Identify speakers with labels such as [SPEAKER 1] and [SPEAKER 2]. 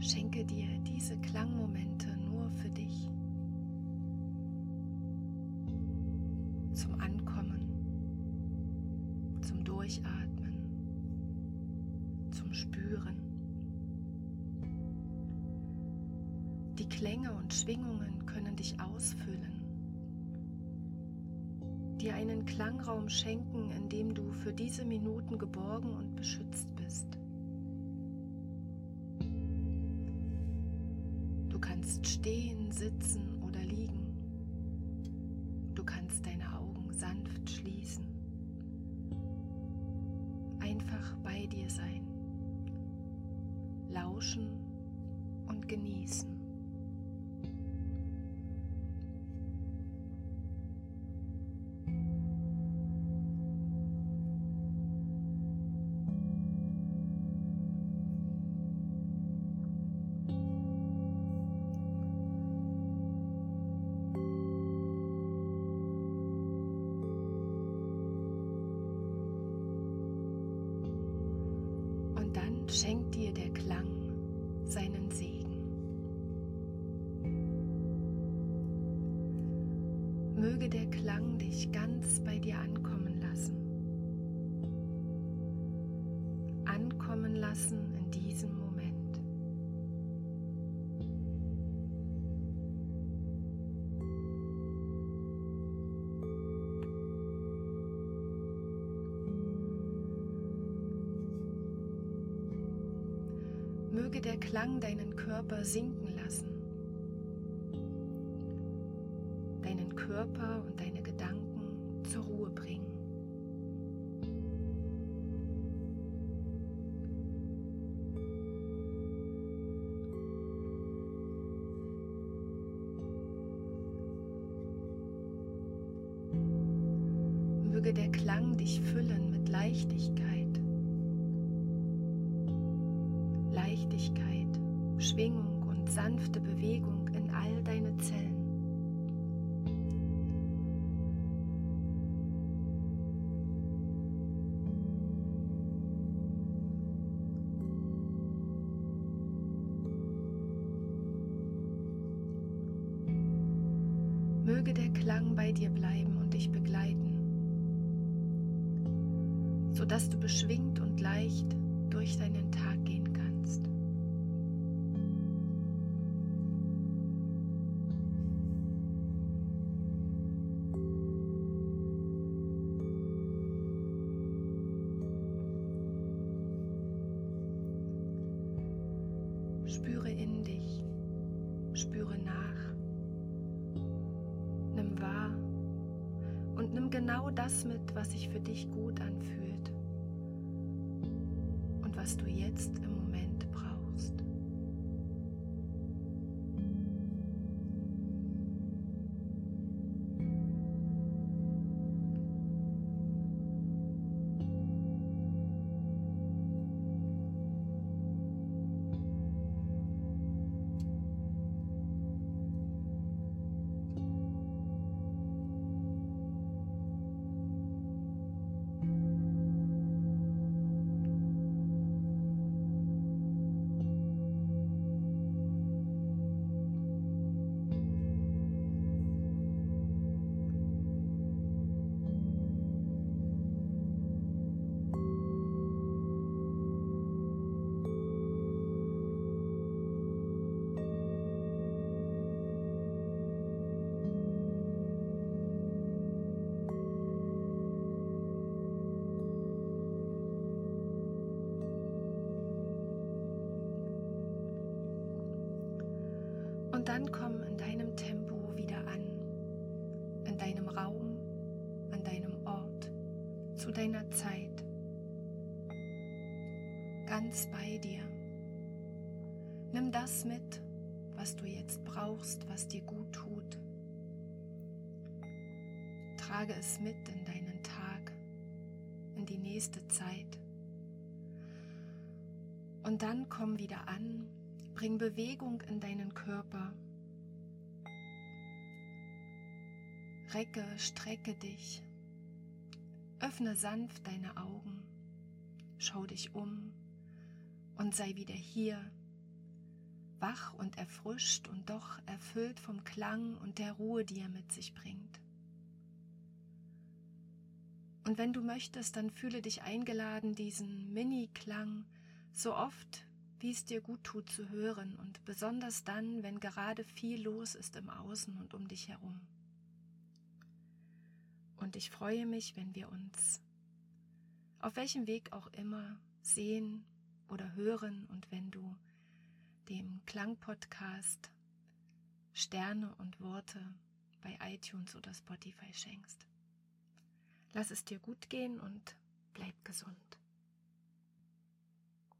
[SPEAKER 1] Schenke dir diese Klangmomente nur für dich zum Ankommen, zum Durchatmen, zum Spüren. Die Klänge und Schwingungen können dich ausfüllen, dir einen Klangraum schenken, in dem du für diese Minuten geborgen und beschützt bist. Kannst stehen, sitzen oder liegen. Du kannst deine Augen sanft schließen. Einfach bei dir sein. Lauschen und genießen. Schenkt dir der Klang seinen Segen. Möge der Klang dich ganz bei dir ankommen lassen. Ankommen lassen in diesem Moment. Möge der Klang deinen Körper sinken lassen, deinen Körper und deine Gedanken zur Ruhe bringen. Möge der Klang dich füllen mit Leichtigkeit. Leichtigkeit, Schwingung und sanfte Bewegung in all deine Zellen. Möge der Klang bei dir bleiben und dich begleiten, sodass du beschwingt und leicht durch deinen Tag gehen kannst. Spüre in dich, spüre nach, nimm wahr und nimm genau das mit, was sich für dich gut anfühlt was du jetzt im Moment brauchst. Dann komm in deinem Tempo wieder an, in deinem Raum, an deinem Ort, zu deiner Zeit, ganz bei dir. Nimm das mit, was du jetzt brauchst, was dir gut tut. Trage es mit in deinen Tag, in die nächste Zeit. Und dann komm wieder an Bring Bewegung in deinen Körper. Recke, strecke dich. Öffne sanft deine Augen. Schau dich um und sei wieder hier. Wach und erfrischt und doch erfüllt vom Klang und der Ruhe, die er mit sich bringt. Und wenn du möchtest, dann fühle dich eingeladen, diesen Mini-Klang so oft, wie es dir gut tut, zu hören und besonders dann, wenn gerade viel los ist im Außen und um dich herum. Und ich freue mich, wenn wir uns auf welchem Weg auch immer sehen oder hören und wenn du dem Klangpodcast Sterne und Worte bei iTunes oder Spotify schenkst. Lass es dir gut gehen und bleib gesund.